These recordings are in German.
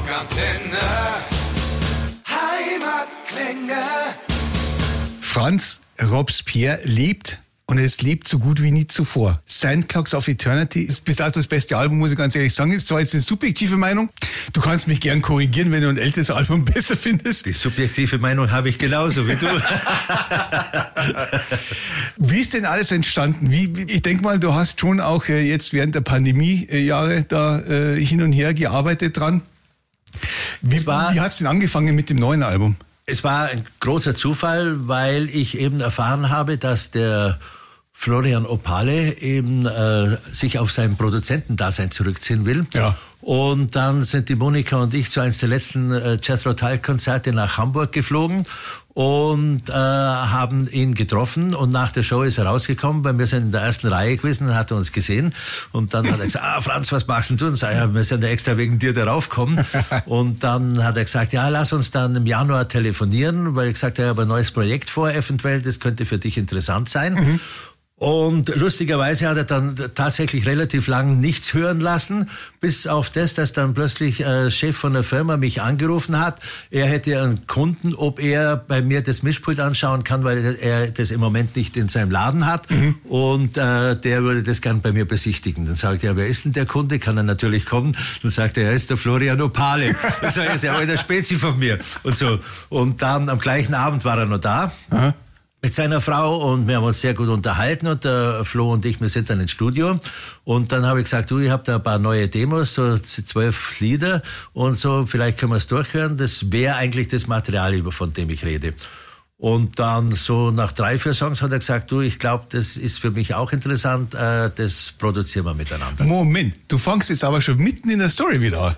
Rockantenne. Heimatklänge. Franz Robespierre lebt und es lebt so gut wie nie zuvor. Sandcloaks of Eternity ist bis dato das beste Album, muss ich ganz ehrlich sagen. Ist zwar jetzt eine subjektive Meinung. Du kannst mich gern korrigieren, wenn du ein älteres Album besser findest. Die subjektive Meinung habe ich genauso wie du. wie ist denn alles entstanden? Wie, ich denke mal, du hast schon auch äh, jetzt während der Pandemie-Jahre da äh, hin und her gearbeitet dran. Wie, wie hat es denn angefangen mit dem neuen Album? Es war ein großer Zufall, weil ich eben erfahren habe, dass der Florian Opale eben äh, sich auf sein Produzentendasein zurückziehen will. Ja. Und dann sind die Monika und ich zu eines der letzten äh, Jethro Tull Konzerte nach Hamburg geflogen und äh, haben ihn getroffen und nach der Show ist er rausgekommen, weil wir sind in der ersten Reihe gewesen und hat uns gesehen und dann hat er gesagt, ah Franz, was machst denn du? Und sag, ja, wir sind ja extra wegen dir darauf gekommen und dann hat er gesagt, ja, lass uns dann im Januar telefonieren, weil ich gesagt habe, ich habe ein neues Projekt vor, eventuell, das könnte für dich interessant sein. Mhm. Und lustigerweise hat er dann tatsächlich relativ lang nichts hören lassen, bis auf das, dass dann plötzlich äh, Chef von der Firma mich angerufen hat. Er hätte einen Kunden, ob er bei mir das Mischpult anschauen kann, weil er das im Moment nicht in seinem Laden hat. Mhm. Und äh, der würde das gern bei mir besichtigen. Dann sage ich, ja, wer ist denn der Kunde? Kann er natürlich kommen. Dann sagt er, er ist der Florian Opale. Das ist ja eine Spezi von mir. Und so. Und dann am gleichen Abend war er noch da. Aha mit seiner Frau und wir haben uns sehr gut unterhalten und der Flo und ich, wir sind dann ins Studio und dann habe ich gesagt, du, ich habe da ein paar neue Demos, so zwölf Lieder und so, vielleicht können wir es durchhören. Das wäre eigentlich das Material, von dem ich rede. Und dann so nach drei, vier Songs hat er gesagt, du, ich glaube, das ist für mich auch interessant, äh, das produzieren wir miteinander. Moment, du fangst jetzt aber schon mitten in der Story wieder an.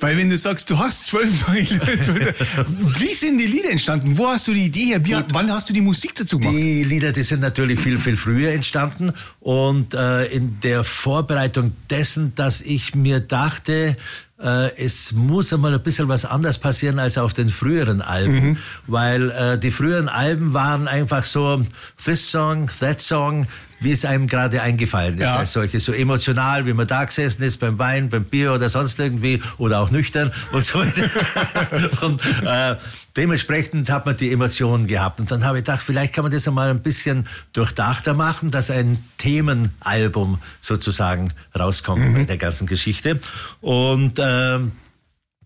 Weil wenn du sagst, du hast zwölf neue Lieder, wie sind die Lieder entstanden? Wo hast du die Idee her? Wie, wann hast du die Musik dazu gemacht? Die Lieder, die sind natürlich viel, viel früher entstanden und äh, in der Vorbereitung dessen, dass ich mir dachte, es muss einmal ein bisschen was anders passieren als auf den früheren Alben, mhm. weil äh, die früheren Alben waren einfach so this song, that song, wie es einem gerade eingefallen ist ja. als solche. So emotional, wie man da gesessen ist beim Wein, beim Bier oder sonst irgendwie oder auch nüchtern und so weiter. und äh, dementsprechend hat man die Emotionen gehabt. Und dann habe ich gedacht, vielleicht kann man das einmal ein bisschen durchdachter machen, dass ein Themenalbum sozusagen rauskommt mhm. bei der ganzen Geschichte. Und äh,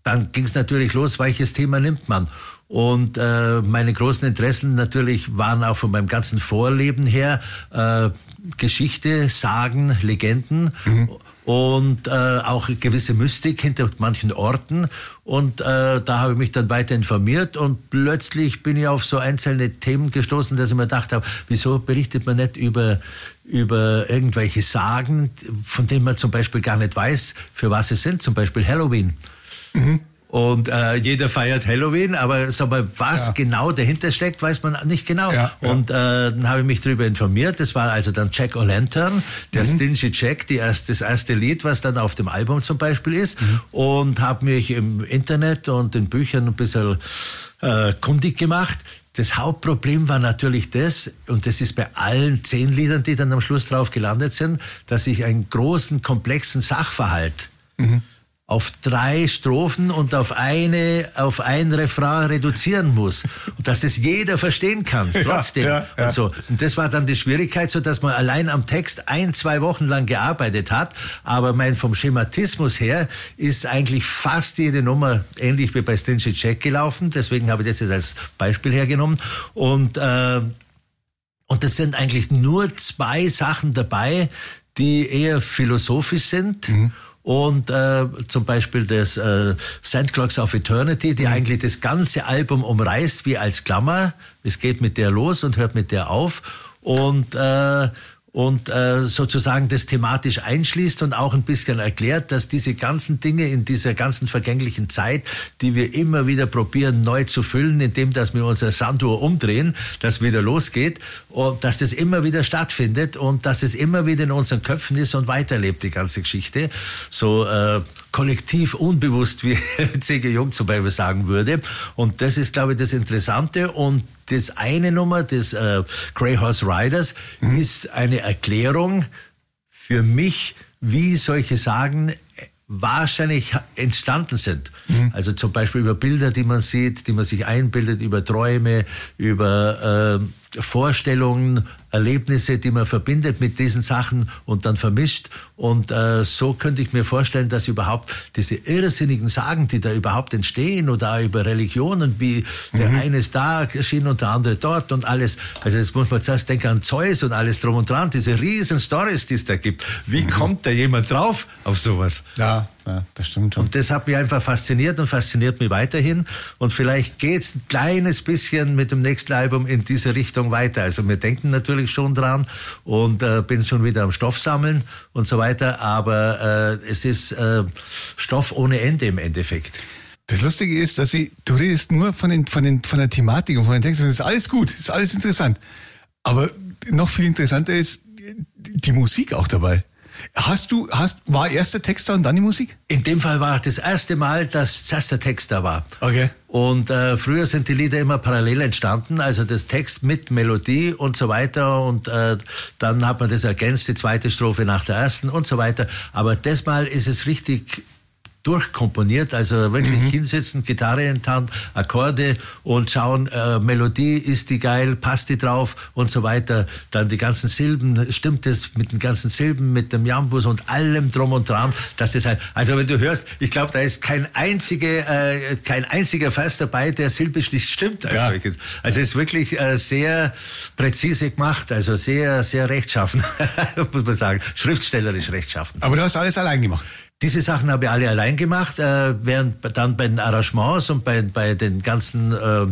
dann ging es natürlich los, welches Thema nimmt man? Und äh, meine großen Interessen natürlich waren auch von meinem ganzen Vorleben her äh, Geschichte, Sagen, Legenden. Mhm und äh, auch gewisse Mystik hinter manchen Orten. Und äh, da habe ich mich dann weiter informiert und plötzlich bin ich auf so einzelne Themen gestoßen, dass ich mir gedacht habe, wieso berichtet man nicht über, über irgendwelche Sagen, von denen man zum Beispiel gar nicht weiß, für was sie sind, zum Beispiel Halloween. Mhm. Und äh, jeder feiert Halloween, aber sag mal, was ja. genau dahinter steckt, weiß man nicht genau. Ja. Und äh, dann habe ich mich darüber informiert. Das war also dann Jack O'Lantern, der mhm. Stingy Jack, die erst, das erste Lied, was dann auf dem Album zum Beispiel ist. Mhm. Und habe mich im Internet und in Büchern ein bisschen äh, kundig gemacht. Das Hauptproblem war natürlich das, und das ist bei allen zehn Liedern, die dann am Schluss drauf gelandet sind, dass ich einen großen, komplexen Sachverhalt mhm auf drei Strophen und auf eine, auf ein Refrain reduzieren muss. Und dass das jeder verstehen kann, trotzdem. Ja, ja, ja. Und, so. und das war dann die Schwierigkeit, so dass man allein am Text ein, zwei Wochen lang gearbeitet hat. Aber mein, vom Schematismus her ist eigentlich fast jede Nummer ähnlich wie bei Stingy Check gelaufen. Deswegen habe ich das jetzt als Beispiel hergenommen. Und, äh, und das sind eigentlich nur zwei Sachen dabei, die eher philosophisch sind. Mhm und äh, zum Beispiel das äh, Sandclocks of Eternity, die mhm. eigentlich das ganze Album umreißt wie als Klammer. Es geht mit der los und hört mit der auf. Und äh, und äh, sozusagen das thematisch einschließt und auch ein bisschen erklärt, dass diese ganzen Dinge in dieser ganzen vergänglichen Zeit, die wir immer wieder probieren neu zu füllen, indem dass wir unser Sanduhr umdrehen, dass wieder losgeht und dass das immer wieder stattfindet und dass es immer wieder in unseren Köpfen ist und weiterlebt die ganze Geschichte. So äh, kollektiv unbewusst, wie C.G. Jung zum Beispiel sagen würde. Und das ist, glaube ich, das Interessante. Und das eine Nummer des äh, Grey Horse Riders mhm. ist eine Erklärung für mich, wie solche Sagen wahrscheinlich entstanden sind. Mhm. Also zum Beispiel über Bilder, die man sieht, die man sich einbildet, über Träume, über äh, Vorstellungen, Erlebnisse, die man verbindet mit diesen Sachen und dann vermischt. Und äh, so könnte ich mir vorstellen, dass überhaupt diese irrsinnigen Sagen, die da überhaupt entstehen oder über Religionen, wie der mhm. eine ist da erschienen und der andere dort und alles. Also jetzt muss man zuerst denken an Zeus und alles drum und dran, diese riesen Stories, die es da gibt. Wie mhm. kommt da jemand drauf auf sowas? Ja, ja, das stimmt schon. Und das hat mich einfach fasziniert und fasziniert mich weiterhin. Und vielleicht geht es ein kleines bisschen mit dem nächsten Album in diese Richtung weiter. Also wir denken natürlich schon dran und äh, bin schon wieder am Stoff sammeln und so weiter. Aber äh, es ist äh, Stoff ohne Ende im Endeffekt. Das Lustige ist, dass sie, du redest nur von, den, von, den, von der Thematik und von den Texten. Das ist alles gut, das ist alles interessant. Aber noch viel interessanter ist die Musik auch dabei. Hast du, hast, war erst der Text da und dann die Musik? In dem Fall war das erste Mal, dass zuerst der Text da war. Okay. Und äh, früher sind die Lieder immer parallel entstanden, also das Text mit Melodie und so weiter. Und äh, dann hat man das ergänzt, die zweite Strophe nach der ersten und so weiter. Aber das Mal ist es richtig durchkomponiert, also wirklich mhm. hinsetzen, Gitarre in Hand, Akkorde und schauen, äh, Melodie, ist die geil, passt die drauf und so weiter. Dann die ganzen Silben, stimmt es mit den ganzen Silben, mit dem Jambus und allem drum und dran, dass das halt, also wenn du hörst, ich glaube, da ist kein einzige, äh, kein einziger Vers dabei, der silbisch nicht stimmt als ja. solches. Also es ist wirklich äh, sehr präzise gemacht, also sehr, sehr rechtschaffen, muss man sagen, schriftstellerisch rechtschaffen. Aber du hast alles allein gemacht. Diese Sachen habe ich alle allein gemacht, äh, während dann bei den Arrangements und bei, bei den ganzen äh,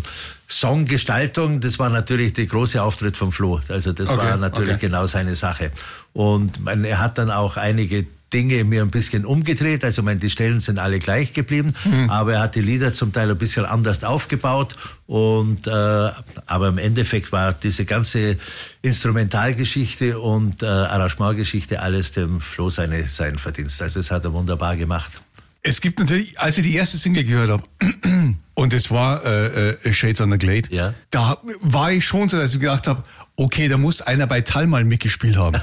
Songgestaltungen, das war natürlich der große Auftritt von Flo. Also das okay, war natürlich okay. genau seine Sache. Und man, er hat dann auch einige Dinge mir ein bisschen umgedreht. Also meine, die Stellen sind alle gleich geblieben, mhm. aber er hat die Lieder zum Teil ein bisschen anders aufgebaut. Und äh, aber im Endeffekt war diese ganze Instrumentalgeschichte und äh, Arrangementgeschichte alles dem Flo seine, sein Verdienst. Also es hat er wunderbar gemacht. Es gibt natürlich, als ich die erste Single gehört habe, und es war äh, äh, Shades on the Glade, ja. da war ich schon so, dass ich gedacht habe, okay, da muss einer bei Tal mal mitgespielt haben.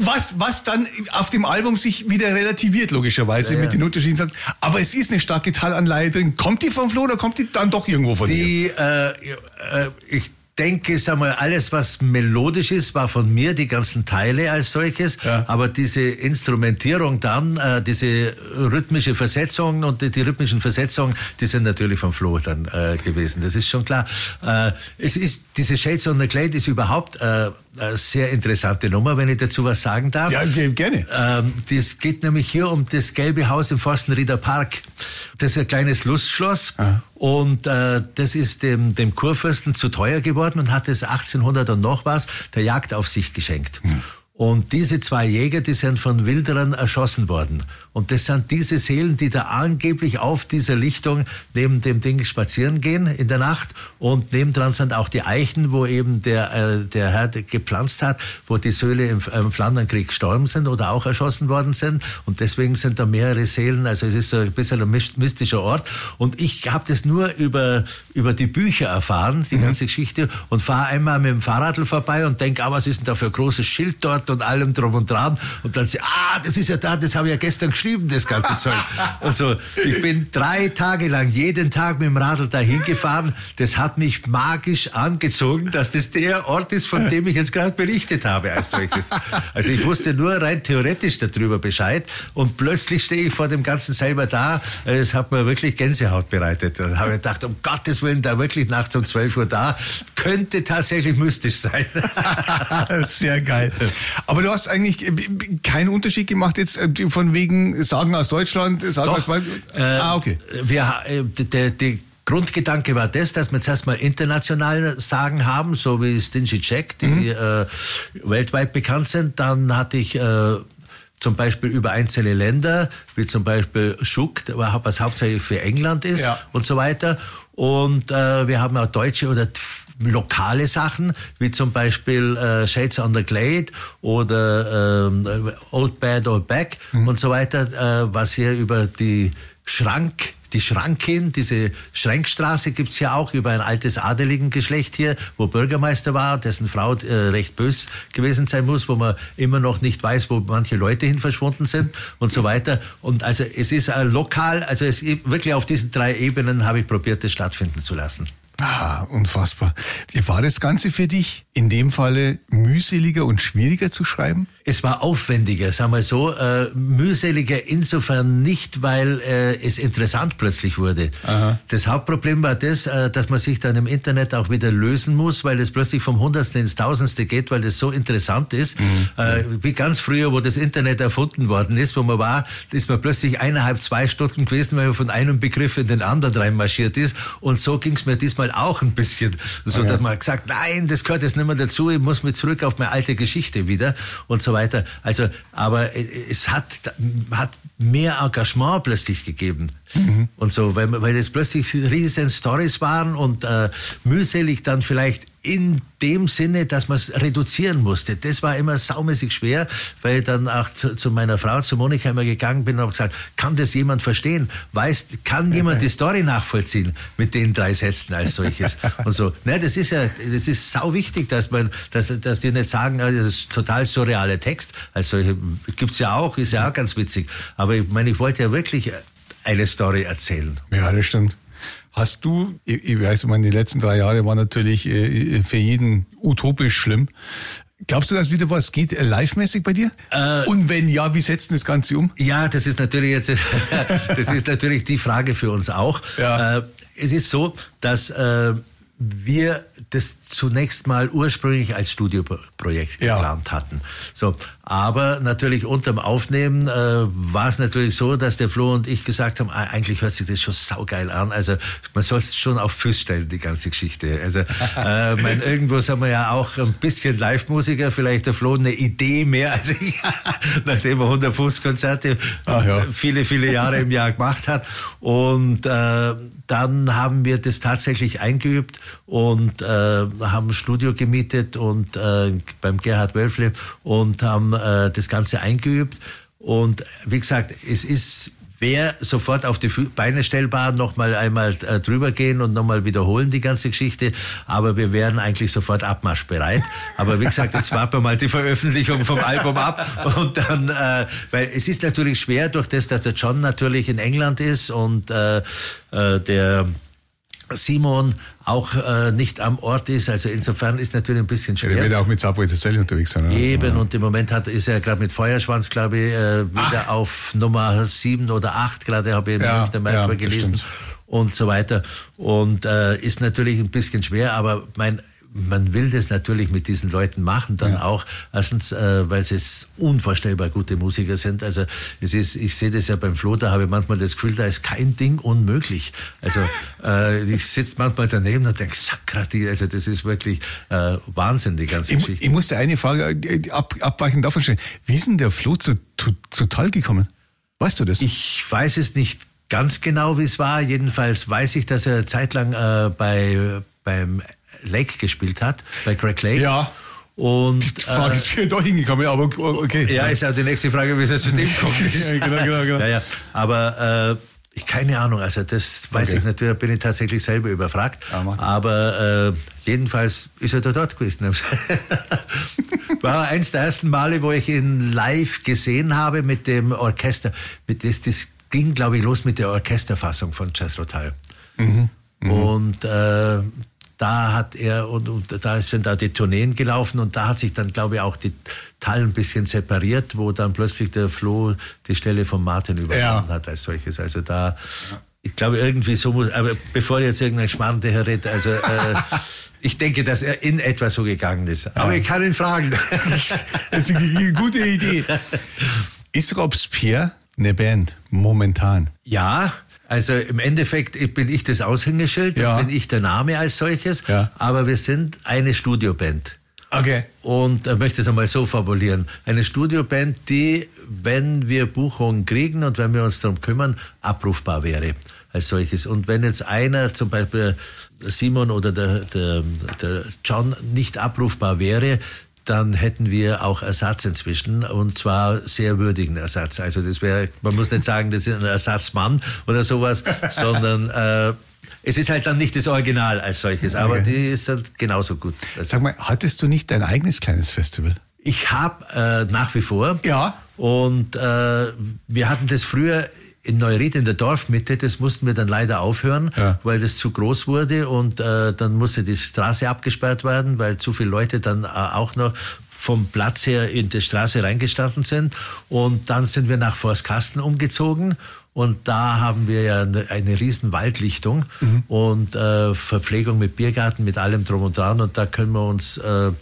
was, was dann auf dem Album sich wieder relativiert, logischerweise, ja, ja. mit den Unterschieden sagt. Aber es ist eine starke Talanleihe drin. Kommt die von Flo oder kommt die dann doch irgendwo von die, dir? Äh, äh, ich denke, sag mal, alles, was melodisch ist, war von mir, die ganzen Teile als solches. Ja. Aber diese Instrumentierung dann, äh, diese rhythmische Versetzung und die, die, rhythmischen Versetzungen, die sind natürlich von Flo dann äh, gewesen. Das ist schon klar. Äh, es ist, diese Shades on the Glade ist überhaupt äh, sehr interessante Nummer, wenn ich dazu was sagen darf. Ja, gerne. Ähm, das geht nämlich hier um das gelbe Haus im Forstenrieder Park. Das ist ein kleines Lustschloss Aha. und äh, das ist dem, dem Kurfürsten zu teuer geworden und hat es 1800 und noch was der Jagd auf sich geschenkt. Hm. Und diese zwei Jäger, die sind von Wilderern erschossen worden. Und das sind diese Seelen, die da angeblich auf dieser Lichtung neben dem Ding spazieren gehen in der Nacht. Und nebendran sind auch die Eichen, wo eben der, äh, der Herr gepflanzt hat, wo die Söhle im, im Flandernkrieg gestorben sind oder auch erschossen worden sind. Und deswegen sind da mehrere Seelen. Also es ist so ein bisschen ein mystischer Ort. Und ich habe das nur über, über die Bücher erfahren, die mhm. ganze Geschichte. Und fahre einmal mit dem Fahrradl vorbei und denke, ah, was ist denn da für ein großes Schild dort? Und allem drum und dran. Und dann sie, ah, das ist ja da, das habe ich ja gestern geschrieben, das ganze Zeug. Und so, ich bin drei Tage lang jeden Tag mit dem Radl dahin gefahren. Das hat mich magisch angezogen, dass das der Ort ist, von dem ich jetzt gerade berichtet habe als solches. Also ich wusste nur rein theoretisch darüber Bescheid und plötzlich stehe ich vor dem Ganzen selber da. Es hat mir wirklich Gänsehaut bereitet. Da habe ich gedacht, um Gottes Willen, da wirklich nachts um 12 Uhr da, könnte tatsächlich mystisch sein. Sehr geil. Aber du hast eigentlich äh, keinen Unterschied gemacht jetzt äh, von wegen Sagen aus Deutschland, Sagen Doch, aus äh, Ah, okay. Wir, äh, der, der Grundgedanke war das, dass wir zuerst mal international Sagen haben, so wie Stingy Jack, die mhm. äh, weltweit bekannt sind. Dann hatte ich äh, zum Beispiel über einzelne Länder, wie zum Beispiel Schuck, was hauptsächlich für England ist ja. und so weiter. Und äh, wir haben auch deutsche oder lokale Sachen, wie zum Beispiel äh, Shades on the Glade oder ähm, Old Bad Old Back mhm. und so weiter, äh, was hier über die Schrank die Schrankin, diese Schränkstraße gibt's ja auch über ein altes Adeligengeschlecht hier, wo Bürgermeister war, dessen Frau äh, recht bös gewesen sein muss, wo man immer noch nicht weiß, wo manche Leute hin verschwunden sind und so weiter. Und also es ist äh, lokal, also es wirklich auf diesen drei Ebenen habe ich probiert, das stattfinden zu lassen. Ah, unfassbar. War das Ganze für dich in dem Falle mühseliger und schwieriger zu schreiben? Es war aufwendiger, sagen wir so. Äh, mühseliger insofern nicht, weil äh, es interessant plötzlich wurde. Aha. Das Hauptproblem war das, äh, dass man sich dann im Internet auch wieder lösen muss, weil es plötzlich vom Hundertsten ins Tausendste geht, weil das so interessant ist. Mhm. Äh, wie ganz früher, wo das Internet erfunden worden ist, wo man war, ist man plötzlich eineinhalb, zwei Stunden gewesen, weil man von einem Begriff in den anderen reinmarschiert ist. Und so ging es mir diesmal auch ein bisschen. So, okay. dass man gesagt, nein, das gehört jetzt nicht mehr dazu, ich muss mich zurück auf meine alte Geschichte wieder und so weiter. Also, aber es hat, hat mehr Engagement plötzlich gegeben. Mhm. Und so, weil, weil es plötzlich riesen Stories waren und äh, mühselig dann vielleicht in dem Sinne, dass man es reduzieren musste. Das war immer saumäßig schwer, weil ich dann auch zu, zu, meiner Frau, zu Monika immer gegangen bin und habe gesagt, kann das jemand verstehen? Weiß, kann jemand die Story nachvollziehen mit den drei Sätzen als solches? und so. Ne, das ist ja, das ist sau wichtig, dass man, dass, dass die nicht sagen, das ist total surreale Text. Als solche gibt's ja auch, ist ja auch ganz witzig. Aber ich meine, ich wollte ja wirklich eine Story erzählen. Ja, das stimmt. Hast du, ich, ich weiß, ich meine, die letzten drei Jahre waren natürlich äh, für jeden utopisch schlimm. Glaubst du, dass wieder was geht äh, live-mäßig bei dir? Äh, Und wenn ja, wie setzt das Ganze um? Ja, das ist natürlich jetzt, das ist natürlich die Frage für uns auch. Ja. Äh, es ist so, dass äh, wir das zunächst mal ursprünglich als Studioprojekt ja. geplant hatten. So, aber natürlich unterm Aufnehmen äh, war es natürlich so, dass der Flo und ich gesagt haben, ah, eigentlich hört sich das schon saugeil an. Also man soll es schon auf Füß stellen, die ganze Geschichte. Also äh, mein, irgendwo sind wir ja auch ein bisschen Live-Musiker, vielleicht der Flo eine Idee mehr als ich, nachdem er 100 Fußkonzerte ja. viele, viele Jahre im Jahr gemacht hat. Und äh, dann haben wir das tatsächlich eingeübt und äh, haben ein Studio gemietet und äh, beim Gerhard Wölfle und haben äh, das Ganze eingeübt. Und wie gesagt, es ist wer sofort auf die Beine stellbar, nochmal einmal äh, drüber gehen und nochmal wiederholen die ganze Geschichte. Aber wir wären eigentlich sofort abmarschbereit. Aber wie gesagt, jetzt warten wir mal die Veröffentlichung vom Album ab. Und dann, äh, weil es ist natürlich schwer durch das, dass der John natürlich in England ist und äh, äh, der Simon auch äh, nicht am Ort ist. Also insofern ist natürlich ein bisschen schwer. Er wird auch mit Subway Sally unterwegs sein. Oder? Eben, ja. und im Moment hat, ist er gerade mit Feuerschwanz, glaube ich, äh, wieder Ach. auf Nummer sieben oder acht, gerade habe ich ja, in ja, gelesen. Und so weiter. Und äh, ist natürlich ein bisschen schwer, aber mein man will das natürlich mit diesen Leuten machen, dann ja. auch, erstens, äh, weil sie unvorstellbar gute Musiker sind. Also es ist, ich sehe das ja beim Flo, da habe ich manchmal das Gefühl, da ist kein Ding unmöglich. Also äh, ich sitze manchmal daneben und denke, Sakrati, also das ist wirklich äh, Wahnsinn, die ganze ich, Geschichte. Ich musste eine Frage äh, ab, abweichend davon stellen. Wie ist denn der Flo zu, zu, zu Tal gekommen? Weißt du das? Ich weiß es nicht ganz genau, wie es war. Jedenfalls weiß ich, dass er zeitlang äh, bei beim Lake gespielt hat, bei Greg Lake. Ja. Und, die Frage äh, ist, wie er da hingekommen aber okay. Ja, ist ja die nächste Frage, wie es zu dem kommt. ja, genau, genau, genau. Ja, ja. Aber äh, ich keine Ahnung, also das weiß okay. ich natürlich, bin ich tatsächlich selber überfragt. Ja, aber äh, jedenfalls ist er da dort gewesen. War eins der ersten Male, wo ich ihn live gesehen habe mit dem Orchester. Mit das, das ging, glaube ich, los mit der Orchesterfassung von Jazz Rotal. Mhm. Mhm. Und äh, da hat er und, und da sind da die Tourneen gelaufen und da hat sich dann, glaube ich, auch die Tal ein bisschen separiert, wo dann plötzlich der Flo die Stelle von Martin übernommen ja. hat als solches. Also da, ich glaube, irgendwie so muss, aber bevor jetzt irgendein Schmarrn redet, also äh, ich denke, dass er in etwa so gegangen ist. Aber ja. ich kann ihn fragen. das ist eine gute Idee. Ist Robespierre eine Band momentan? Ja, also im Endeffekt bin ich das Aushängeschild, ja. bin ich der Name als solches, ja. aber wir sind eine Studioband. Okay. Und ich möchte es einmal so formulieren. Eine Studioband, die, wenn wir Buchungen kriegen und wenn wir uns darum kümmern, abrufbar wäre als solches. Und wenn jetzt einer, zum Beispiel Simon oder der, der, der John, nicht abrufbar wäre, dann hätten wir auch Ersatz inzwischen und zwar sehr würdigen Ersatz. Also das wäre, man muss nicht sagen, das ist ein Ersatzmann oder sowas, sondern äh, es ist halt dann nicht das Original als solches, aber okay. die ist halt genauso gut. Also Sag mal, hattest du nicht dein eigenes kleines Festival? Ich habe äh, nach wie vor. Ja. Und äh, wir hatten das früher in Neuried in der Dorfmitte, das mussten wir dann leider aufhören, ja. weil das zu groß wurde und äh, dann musste die Straße abgesperrt werden, weil zu viele Leute dann äh, auch noch vom Platz her in die Straße reingestanden sind. Und dann sind wir nach Forstkasten umgezogen und da haben wir ja eine, eine riesen Waldlichtung mhm. und äh, Verpflegung mit Biergarten, mit allem drum und dran. Und da können wir uns äh,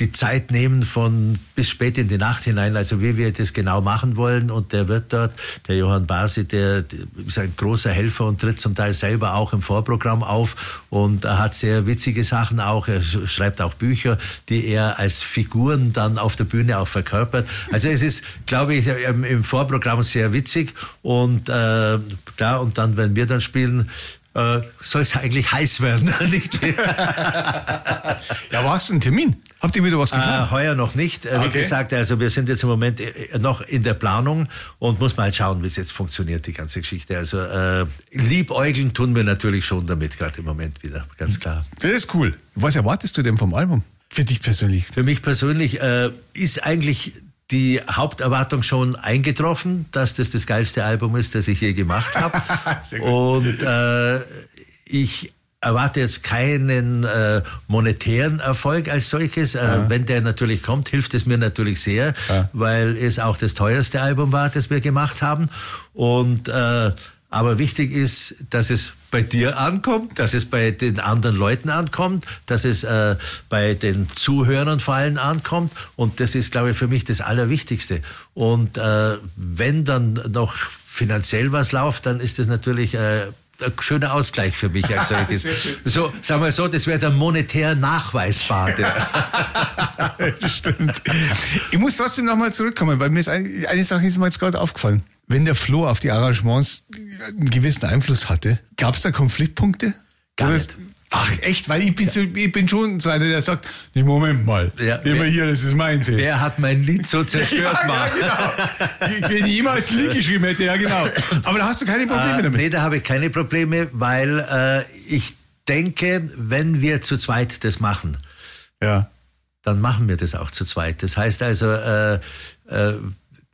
die Zeit nehmen von bis spät in die Nacht hinein, also wie wir das genau machen wollen. Und der wird dort, der Johann Basi, der, ist ein großer Helfer und tritt zum Teil selber auch im Vorprogramm auf und hat sehr witzige Sachen auch. Er schreibt auch Bücher, die er als Figuren dann auf der Bühne auch verkörpert. Also es ist, glaube ich, im Vorprogramm sehr witzig und äh, klar, und dann, wenn wir dann spielen, äh, soll es eigentlich heiß werden, nicht? ja, war es ein Termin? Habt ihr wieder was geplant? Äh, heuer noch nicht. Äh, okay. Wie gesagt, also wir sind jetzt im Moment äh, noch in der Planung und muss mal halt schauen, wie es jetzt funktioniert, die ganze Geschichte. Also äh, liebäugeln tun wir natürlich schon damit, gerade im Moment wieder, ganz klar. Das ist cool. Was erwartest du denn vom Album? Für dich persönlich? Für mich persönlich äh, ist eigentlich die Haupterwartung schon eingetroffen, dass das das geilste Album ist, das ich je gemacht habe. und äh, ich erwarte jetzt keinen äh, monetären Erfolg als solches. Äh, ja. Wenn der natürlich kommt, hilft es mir natürlich sehr, ja. weil es auch das teuerste Album war, das wir gemacht haben. Und äh, aber wichtig ist, dass es bei dir ankommt, dass es bei den anderen Leuten ankommt, dass es äh, bei den Zuhörern vor allem ankommt. Und das ist, glaube ich, für mich das Allerwichtigste. Und äh, wenn dann noch finanziell was läuft, dann ist das natürlich äh, ein schöner Ausgleich für mich als solches. so, sagen wir so, das wäre der monetär nachweisbar. stimmt. Ich muss trotzdem nochmal zurückkommen, weil mir ist eine, eine Sache ist mir jetzt gerade aufgefallen. Wenn der Flo auf die Arrangements einen gewissen Einfluss hatte, gab es da Konfliktpunkte? Gar nicht. Ach echt, weil ich bin, so, ich bin schon so einer, der sagt, nee, Moment mal, ja, immer hier, das ist mein Sinn. Wer hat mein Lied so zerstört, ja, ja, genau. Wenn ich jemals ein Lied geschrieben hätte, ja genau. Aber da hast du keine Probleme äh, damit. Nee, da habe ich keine Probleme, weil äh, ich denke, wenn wir zu zweit das machen, ja. dann machen wir das auch zu zweit. Das heißt also, äh, äh,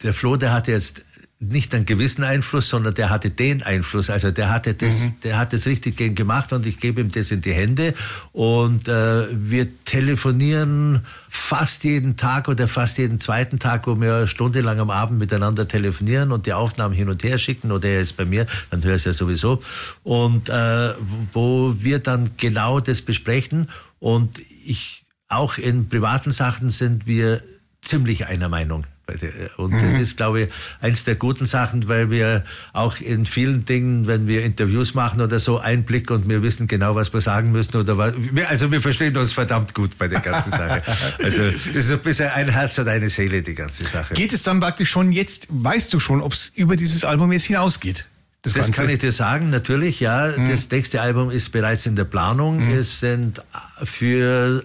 der Flo, der hat jetzt nicht einen gewissen Einfluss, sondern der hatte den Einfluss. Also der hatte das, mhm. der hat das richtig gemacht und ich gebe ihm das in die Hände. Und äh, wir telefonieren fast jeden Tag oder fast jeden zweiten Tag, wo wir stundenlang am Abend miteinander telefonieren und die Aufnahmen hin und her schicken. Oder er ist bei mir, dann höre ich es ja sowieso. Und äh, wo wir dann genau das besprechen. Und ich auch in privaten Sachen sind wir ziemlich einer Meinung. Und mhm. das ist, glaube ich, eins der guten Sachen, weil wir auch in vielen Dingen, wenn wir Interviews machen oder so, Einblick und wir wissen genau, was wir sagen müssen oder was. Also wir verstehen uns verdammt gut bei der ganzen Sache. Also es ist ein bisschen ein Herz und eine Seele, die ganze Sache. Geht es dann praktisch schon jetzt, weißt du schon, ob es über dieses Album jetzt hinausgeht? Das, das kann ich dir sagen, natürlich, ja. Mhm. Das nächste Album ist bereits in der Planung. Mhm. Es sind für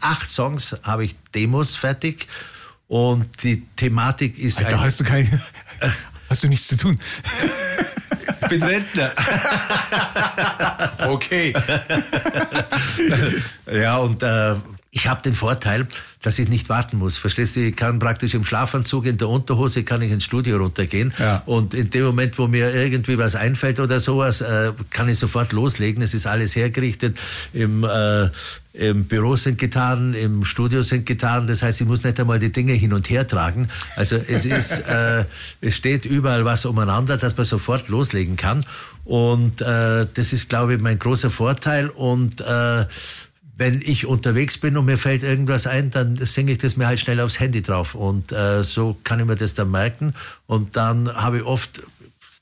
acht Songs habe ich Demos fertig und die Thematik ist. Alter, hast du keine. Hast du nichts zu tun? Ich bin Rentner. okay. ja, und äh, ich habe den Vorteil, dass ich nicht warten muss. Verstehst du? Ich kann praktisch im Schlafanzug in der Unterhose kann ich ins Studio runtergehen ja. und in dem Moment, wo mir irgendwie was einfällt oder sowas, äh, kann ich sofort loslegen. Es ist alles hergerichtet. Im, äh, im Büro sind Gitarren, im Studio sind Gitarren. Das heißt, ich muss nicht einmal die Dinge hin und her tragen. Also es ist, äh, es steht überall was umeinander, dass man sofort loslegen kann. Und äh, das ist, glaube ich, mein großer Vorteil. Und äh, wenn ich unterwegs bin und mir fällt irgendwas ein, dann singe ich das mir halt schnell aufs Handy drauf. Und äh, so kann ich mir das dann merken. Und dann habe ich oft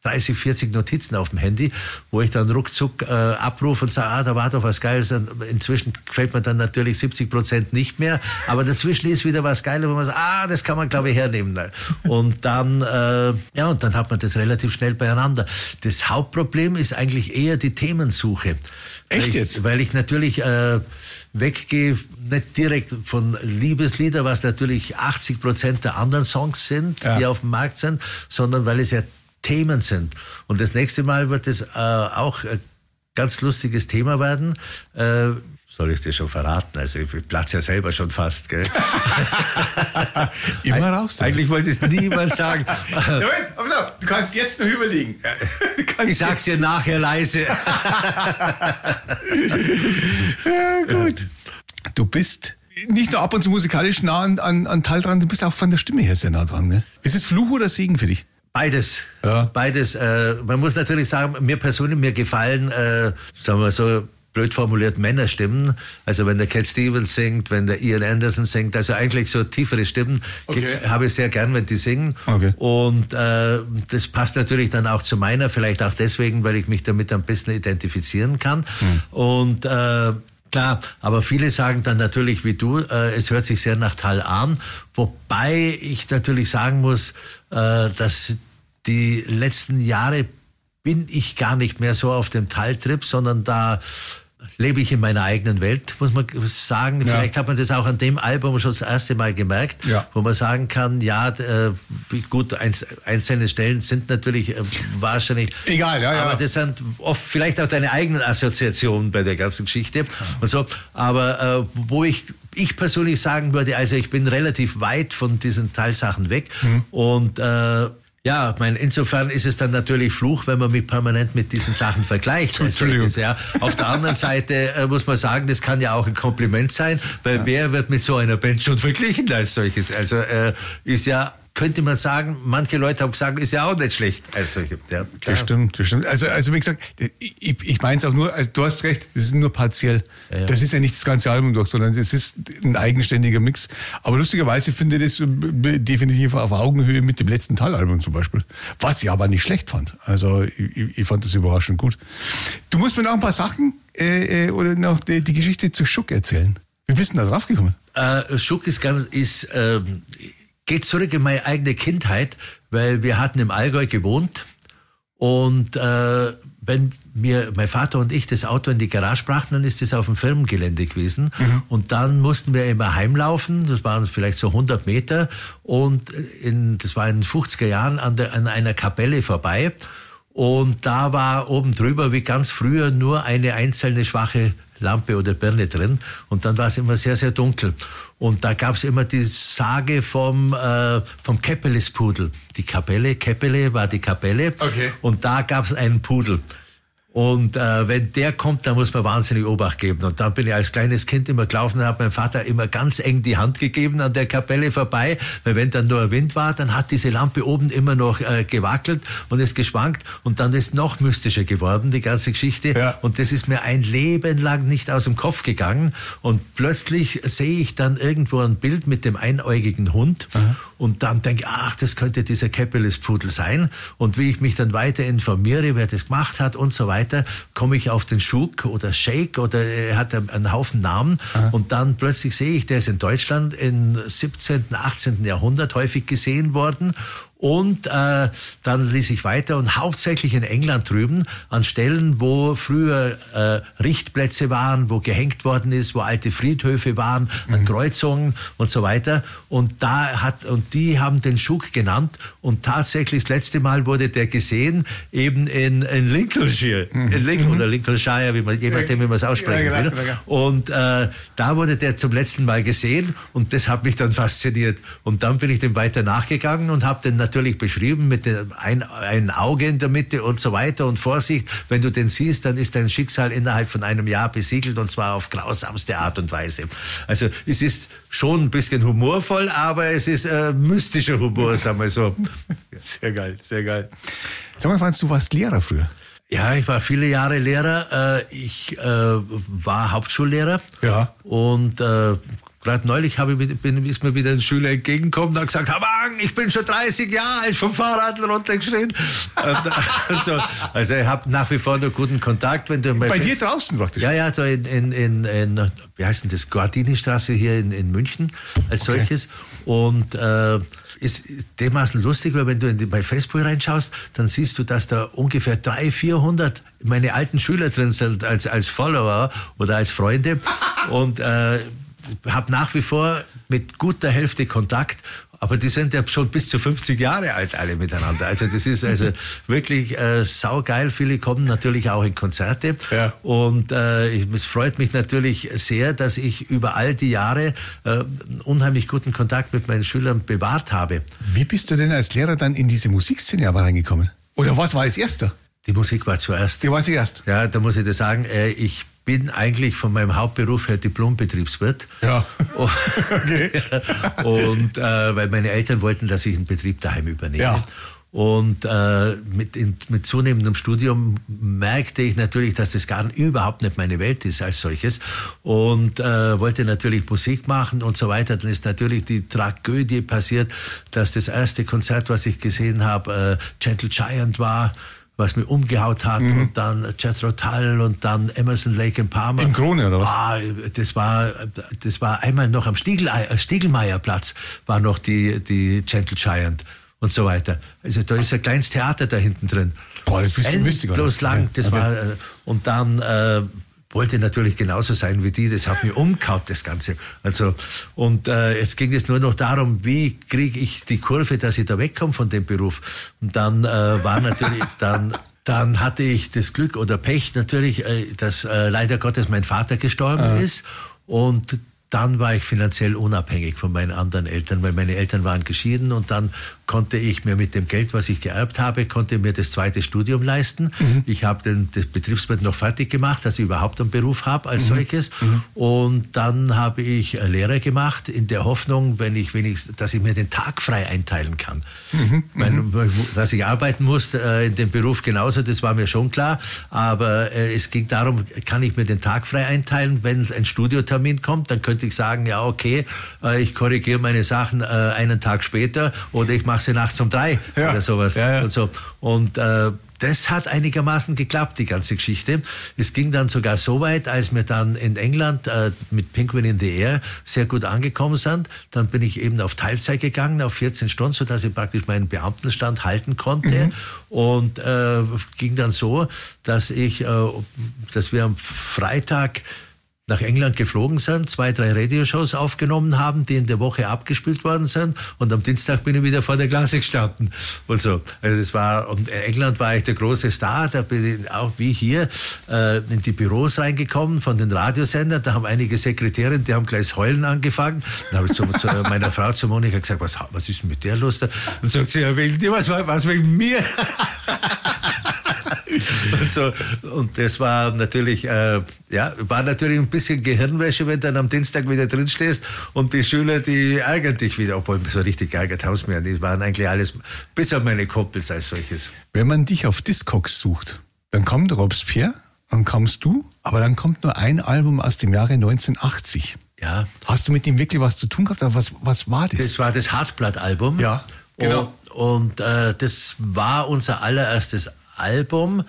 30, 40 Notizen auf dem Handy, wo ich dann ruckzuck äh, abrufe und sage, ah, da war doch was Geiles. Inzwischen gefällt mir dann natürlich 70 Prozent nicht mehr, aber dazwischen ist wieder was Geiles, wo man sagt, ah, das kann man glaube ich hernehmen. Und dann, äh, ja, und dann hat man das relativ schnell beieinander. Das Hauptproblem ist eigentlich eher die Themensuche. Echt weil jetzt? Ich, weil ich natürlich äh, weggehe, nicht direkt von Liebeslieder, was natürlich 80 Prozent der anderen Songs sind, Ja. die auf dem Markt sind, sondern weil es ja Themen sind. Und das nächste Mal wird es äh, auch ein ganz lustiges Thema werden. Äh, soll ich es dir schon verraten? Also ich platze ja selber schon fast. Gell? Immer raus. damit. Eigentlich wollte es niemand sagen. Du kannst jetzt noch überlegen. Ich sag's dir nachher leise. Ja, gut. Du bist nicht nur ab und zu musikalisch nah an, an, an Teil dran, du bist auch von der Stimme her sehr nah dran. Ne? Ist es Fluch oder Segen für dich? Beides. Ja. Beides. Äh, man muss natürlich sagen, mir persönlich, mir gefallen, äh, sagen wir so, blöd formuliert Männerstimmen. Also wenn der Cat Stevens singt, wenn der Ian Anderson singt, also eigentlich so tiefere Stimmen Okay. habe ich sehr gern, wenn die singen. Okay. Und äh, das passt natürlich dann auch zu meiner, vielleicht auch deswegen, weil ich mich damit ein bisschen identifizieren kann. Und äh, Klar, aber viele sagen dann natürlich wie du, äh, es hört sich sehr nach Tal an, wobei ich natürlich sagen muss, äh, dass die letzten Jahre bin ich gar nicht mehr so auf dem Taltrip, sondern da lebe ich in meiner eigenen Welt, muss man sagen. Ja. Vielleicht hat man das auch an dem Album schon das erste Mal gemerkt, Ja. wo man sagen kann, ja, äh, gut, einzelne Stellen sind natürlich äh, wahrscheinlich Egal, ja, ja. aber das sind oft vielleicht auch deine eigenen Assoziationen bei der ganzen Geschichte und so. Aber äh, wo ich ich persönlich sagen würde, also ich bin relativ weit von diesen Teilsachen weg Mhm. und äh, ja, mein, insofern ist es dann natürlich Fluch, wenn man mich permanent mit diesen Sachen vergleicht. Entschuldigung. solches, ja. Auf der anderen Seite äh, muss man sagen, das kann ja auch ein Kompliment sein, weil wer wird mit so einer Band schon verglichen als solches? Also äh, ist ja, könnte man sagen, manche Leute haben gesagt, ist ja auch nicht schlecht als solche. Ja, klar. Das stimmt, das stimmt. Also, also wie gesagt, ich, ich meine es auch nur, also du hast recht, das ist nur partiell. ja. Das ist ja nicht das ganze Album durch, sondern es ist ein eigenständiger Mix. Aber lustigerweise finde ich das äh, definitiv auf Augenhöhe mit dem letzten Teilalbum zum Beispiel. Was ich aber nicht schlecht fand. Also ich, ich fand das überraschend gut. Du musst mir noch ein paar Sachen äh, äh, oder noch die, die Geschichte zu Schuck erzählen. Wie bist du da drauf gekommen? Äh, Schuck ist ganz, ist, ähm, geht zurück in meine eigene Kindheit, weil wir hatten im Allgäu gewohnt. Und äh, wenn mir mein Vater und ich das Auto in die Garage brachten, dann ist das auf dem Firmengelände gewesen. Und dann mussten wir immer heimlaufen, das waren vielleicht so 100 Meter. Und in, das war in den 50er Jahren an, der, an einer Kapelle vorbei. Und da war oben drüber wie ganz früher nur eine einzelne schwache Lampe oder Birne drin und dann war es immer sehr, sehr dunkel. Und da gab es immer die Sage vom, äh, vom Keppeles-Pudel. Die Kapelle, Keppele war die Kapelle Okay. und da gab es einen Pudel. Und äh, wenn der kommt, dann muss man wahnsinnig Obacht geben. Und dann bin ich als kleines Kind immer gelaufen und habe meinem Vater immer ganz eng die Hand gegeben an der Kapelle vorbei, weil wenn dann nur Wind war, dann hat diese Lampe oben immer noch äh, gewackelt und ist geschwankt und dann ist noch mystischer geworden, die ganze Geschichte. Ja. Und das ist mir ein Leben lang nicht aus dem Kopf gegangen. Und plötzlich sehe ich dann irgendwo ein Bild mit dem einäugigen Hund und dann denke ich, ach, das könnte dieser Keppeles-Pudel sein. Und wie ich mich dann weiter informiere, wer das gemacht hat und so weiter, komme ich auf den Schuk oder Shake oder er hat einen Haufen Namen. Und dann plötzlich sehe ich, der ist in Deutschland im 17., 18. Jahrhundert häufig gesehen worden. Und äh, dann ließ ich weiter und hauptsächlich in England drüben an Stellen, wo früher äh, Richtplätze waren, wo gehängt worden ist, wo alte Friedhöfe waren, an Kreuzungen und so weiter. Und da hat und die haben den Schuk genannt und tatsächlich das letzte Mal wurde der gesehen eben in, in Lincolnshire, in Lincoln oder Lincolnshire, wie man je nachdem wie man es aussprechen Ja, genau, will. genau. Und äh, da wurde der zum letzten Mal gesehen und das hat mich dann fasziniert. Und dann bin ich dem weiter nachgegangen und habe den natürlich beschrieben mit dem ein, ein Auge in der Mitte und so weiter und Vorsicht, wenn du den siehst, dann ist dein Schicksal innerhalb von einem Jahr besiegelt und zwar auf grausamste Art und Weise. Also es ist schon ein bisschen humorvoll, aber es ist äh, mystischer Humor, sagen wir so. Sehr geil, sehr geil. Sag mal, Franz, du warst Lehrer früher. Ja, ich war viele Jahre Lehrer. Äh, Ich äh, war Hauptschullehrer. Ja. Und äh, Gerade neulich habe ich, bin, ist mir wieder ein Schüler entgegengekommen und hat gesagt, Herr Wagen, ich bin schon 30 Jahre alt vom Fahrrad runtergeschrien. und, so. Also ich habe nach wie vor noch guten Kontakt. Wenn du Bei dir draußen praktisch? Ja, ja, so in, in, in, in wie heißt denn das, Guardini-Straße hier in, in München als okay. solches. Und äh, ist dermaßen lustig, weil wenn du die, bei Facebook reinschaust, dann siehst du, dass da ungefähr 300, 400 meine alten Schüler drin sind als, als Follower oder als Freunde. Und äh, habe nach wie vor mit guter Hälfte Kontakt, aber die sind ja schon bis zu 50 Jahre alt alle miteinander. Also das ist also wirklich äh, saugeil. Viele kommen natürlich auch in Konzerte ja. und äh, es freut mich natürlich sehr, dass ich über all die Jahre äh, unheimlich guten Kontakt mit meinen Schülern bewahrt habe. Wie bist du denn als Lehrer dann in diese Musikszene aber reingekommen? Oder was war als erster? Die Musik war zuerst. Die war zuerst. Ja, da muss ich dir sagen, äh, ich bin eigentlich von meinem Hauptberuf her Diplombetriebswirt. Ja. okay. und äh, weil meine Eltern wollten, dass ich einen Betrieb daheim übernehme. Ja. Und äh, mit, in, mit zunehmendem Studium merkte ich natürlich, dass das gar überhaupt nicht meine Welt ist als solches. Und äh, wollte natürlich Musik machen und so weiter. Dann ist natürlich die Tragödie passiert, dass das erste Konzert, was ich gesehen habe, äh, Gentle Giant war was mir umgehaut hat mhm. und dann Jethro Tull und dann Emerson Lake and Palmer. In Krone oder was? Ah, das war das war einmal noch am Stiegel, äh, Stiegelmeierplatz war noch die die Gentle Giant und so weiter. Also da ist ein kleines Theater da hinten drin. Boah, das wüsste ich Bloß lang, das okay. war äh, und dann äh, wollte natürlich genauso sein wie die. Das hat mir umkaut, das Ganze. Also, und äh, jetzt ging es nur noch darum, wie kriege ich die Kurve, dass ich da wegkomme von dem Beruf. Und dann äh, war natürlich, dann dann hatte ich das Glück oder Pech natürlich, äh, dass äh, leider Gottes mein Vater gestorben ah. ist. Und dann war ich finanziell unabhängig von meinen anderen Eltern, weil meine Eltern waren geschieden und dann konnte ich mir mit dem Geld, was ich geerbt habe, konnte mir das zweite Studium leisten. Mhm. Ich habe den, das Betriebswirt noch fertig gemacht, dass ich überhaupt einen Beruf habe als mhm. solches. Mhm. Und dann habe ich Lehre gemacht in der Hoffnung, wenn ich wenigstens, dass ich mir den Tag frei einteilen kann. Mhm. Meine, mhm. dass ich arbeiten muss äh, in dem Beruf genauso, das war mir schon klar. Aber äh, es ging darum, kann ich mir den Tag frei einteilen, wenn ein Studiotermin kommt, dann könnte ich sagen, ja okay, äh, ich korrigiere meine Sachen äh, einen Tag später oder ich mache sie nachts um drei ja. oder sowas. Ja, ja. Und, so. und äh, das hat einigermaßen geklappt, die ganze Geschichte. Es ging dann sogar so weit, als wir dann in England äh, mit Penguin in the Air sehr gut angekommen sind. Dann bin ich eben auf Teilzeit gegangen, auf 14 Stunden, sodass ich praktisch meinen Beamtenstand halten konnte. Mhm. Und äh, ging dann so, dass ich, äh, dass wir am Freitag nach England geflogen sind, zwei, drei Radioshows aufgenommen haben, die in der Woche abgespielt worden sind und am Dienstag bin ich wieder vor der Klasse gestanden und so. Also das war, und England war ich der große Star, da bin ich auch wie hier äh, in die Büros reingekommen von den Radiosendern, da haben einige Sekretärinnen, die haben gleich heulen angefangen. Dann habe ich zu, zu meiner Frau, zu Monika, gesagt, was, was ist mit der los? Und sagt sie, ja, wegen dir, was, was wegen mir? und, so. und das war natürlich, äh, ja, war natürlich ein bisschen Gehirnwäsche, wenn du dann am Dienstag wieder drin stehst und die Schüler, die ärgern dich wieder, obwohl so richtig geärgert haben sie mir. Die waren eigentlich alles, bis auf meine Kumpels als solches. Wenn man dich auf Discogs sucht, dann kommt Robespierre, dann kommst du, aber dann kommt nur ein Album aus dem Jahre 1980. Ja. Hast du mit ihm wirklich was zu tun gehabt? Was, was war das? Das war das Hartblatt-Album. Ja, genau. Und, und äh, das war unser allererstes Album,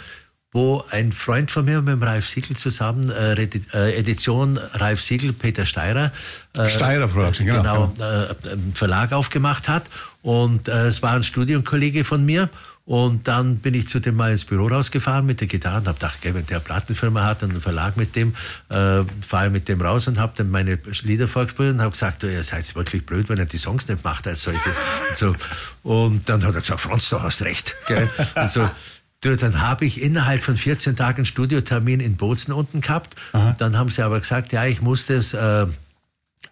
wo ein Freund von mir mit dem Ralf Siegel zusammen, äh, äh Edition Ralf Siegel, Peter Steirer, äh, Steirer Production, genau, genau äh, Verlag aufgemacht hat. Und äh, es war ein Studienkollege von mir. Und dann bin ich zu dem mal ins Büro rausgefahren mit der Gitarre und habe gedacht, wenn der eine Plattenfirma hat und einen Verlag mit dem, äh, fahre mit dem raus und habe dann meine Lieder vorgespielt und habe gesagt, ihr seid wirklich blöd, wenn er die Songs nicht macht als solches. und, so. und dann hat er gesagt, Franz, du hast recht. Gell? Und so, Du, dann habe ich innerhalb von 14 Tagen einen Studiotermin in Bozen unten gehabt. Dann haben sie aber gesagt, ja, ich muss das äh,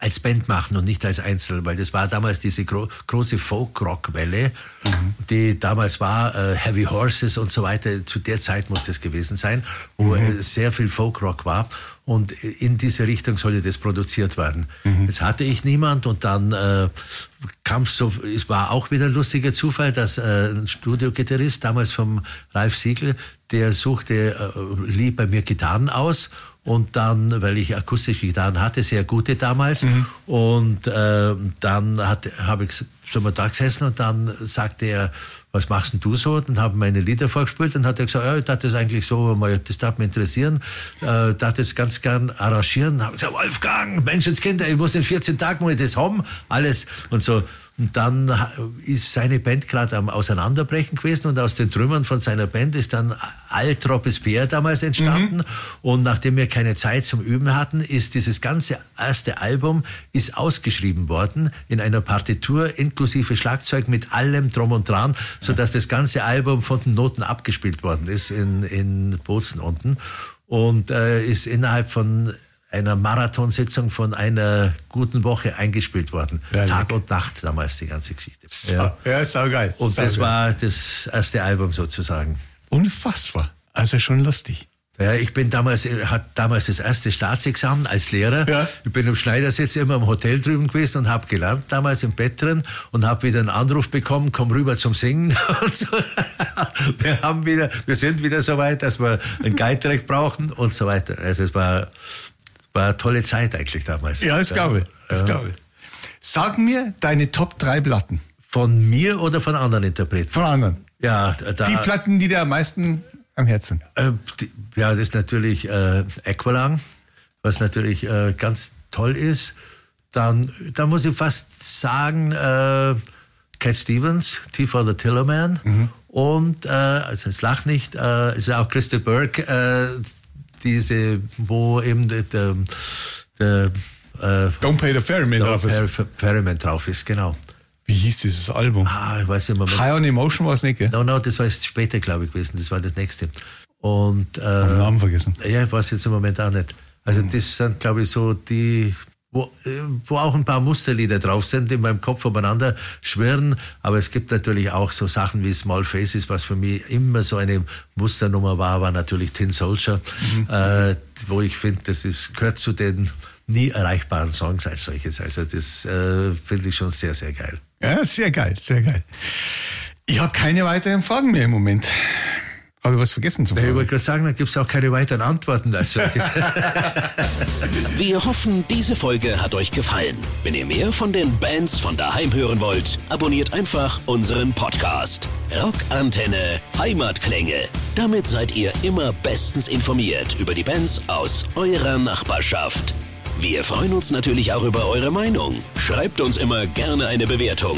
als Band machen und nicht als Einzel, weil das war damals diese gro große Folk-Rock-Welle, mhm. die damals war, äh, Heavy Horses und so weiter. Zu der Zeit muss das gewesen sein, wo mhm. sehr viel Folk-Rock war. Und in diese Richtung sollte das produziert werden. Mhm. Jetzt hatte ich niemand und dann äh, kam es so, es war auch wieder ein lustiger Zufall, dass äh, ein Studiogitarrist, damals vom Ralf Siegel, der suchte, äh, lieb bei mir Gitarren aus Und dann, weil ich akustische Gitarren hatte, sehr gute damals. Mhm. Und äh, dann habe ich so mal da gesessen und dann sagte er, was machst denn du so? Dann haben meine Lieder vorgespielt. Dann hat er gesagt, ja, ich dachte das eigentlich so, das darf mich interessieren. Äh, darf das ganz gern arrangieren. Dann habe ich gesagt, Wolfgang, Menschenskinder, ich muss in 14 Tagen muss ich das haben. Alles und so. Und dann ist seine Band gerade am Auseinanderbrechen gewesen und aus den Trümmern von seiner Band ist dann Alt Robespierre damals entstanden. Mhm. Und nachdem wir keine Zeit zum Üben hatten, ist dieses ganze erste Album ist ausgeschrieben worden in einer Partitur inklusive Schlagzeug mit allem Drum und Dran, sodass das ganze Album von den Noten abgespielt worden ist in, in Bozen unten und äh, ist innerhalb von einer Marathonsitzung von einer guten Woche eingespielt worden. Ja, Tag und Nacht damals die ganze Geschichte. So, ja, ja saugeil. Und sau das geil. war das erste Album sozusagen. Unfassbar. Also schon lustig. Ja, ich bin damals, hat damals das erste Staatsexamen als Lehrer. Ja. Ich bin im Schneidersitz immer im Hotel drüben gewesen und habe gelernt damals im Bett drin und habe wieder einen Anruf bekommen, komm rüber zum Singen. Und so. Wir haben wieder, wir sind wieder so weit, dass wir einen Guide-Track brauchen und so weiter. Also es war, war eine tolle Zeit eigentlich damals. Ja, das glaube ich. Das ja. glaube ich. Sag mir deine Top 3 Platten. Von mir oder von anderen Interpreten? Von anderen. Ja, da, die Platten, die dir am meisten am Herzen. Äh, die, ja, das ist natürlich äh, Aqualung, was natürlich äh, ganz toll ist. Dann, da muss ich fast sagen, äh, Cat Stevens, T for the Tillerman. Mhm. Und, äh, also es lacht nicht, äh, ist auch Crystal Burke, äh, diese, wo eben der, der, der äh, Don't Pay the Ferryman drauf ist. Ferryman drauf ist, genau. Wie hieß dieses Album? Ah, ich weiß nicht mehr. High on Emotion war es nicht, gell? No, no, das war jetzt später, glaube ich, gewesen. Das war das nächste. Und, äh, Hab den Namen vergessen. Ja, ich weiß jetzt im Moment auch nicht. Also, das sind, glaube ich, so die, wo, äh, wo auch ein paar Musterlieder drauf sind, in meinem Kopf umeinander schwirren. Aber es gibt natürlich auch so Sachen wie Small Faces, was für mich immer so eine Musternummer war, war natürlich Tin Soldier, mhm. äh, wo ich finde, das ist, gehört zu den nie erreichbaren Songs als solches. Also das äh, finde ich schon sehr, sehr geil. Ja, sehr geil, sehr geil. Ich habe keine weiteren Fragen mehr im Moment. Habe ich was vergessen zu fragen? Ich wollte gerade sagen, dann gibt es auch keine weiteren Antworten als solches. Wir hoffen, diese Folge hat euch gefallen. Wenn ihr mehr von den Bands von daheim hören wollt, abonniert einfach unseren Podcast. Rockantenne Heimatklänge. Damit seid ihr immer bestens informiert über die Bands aus eurer Nachbarschaft. Wir freuen uns natürlich auch über eure Meinung. Schreibt uns immer gerne eine Bewertung.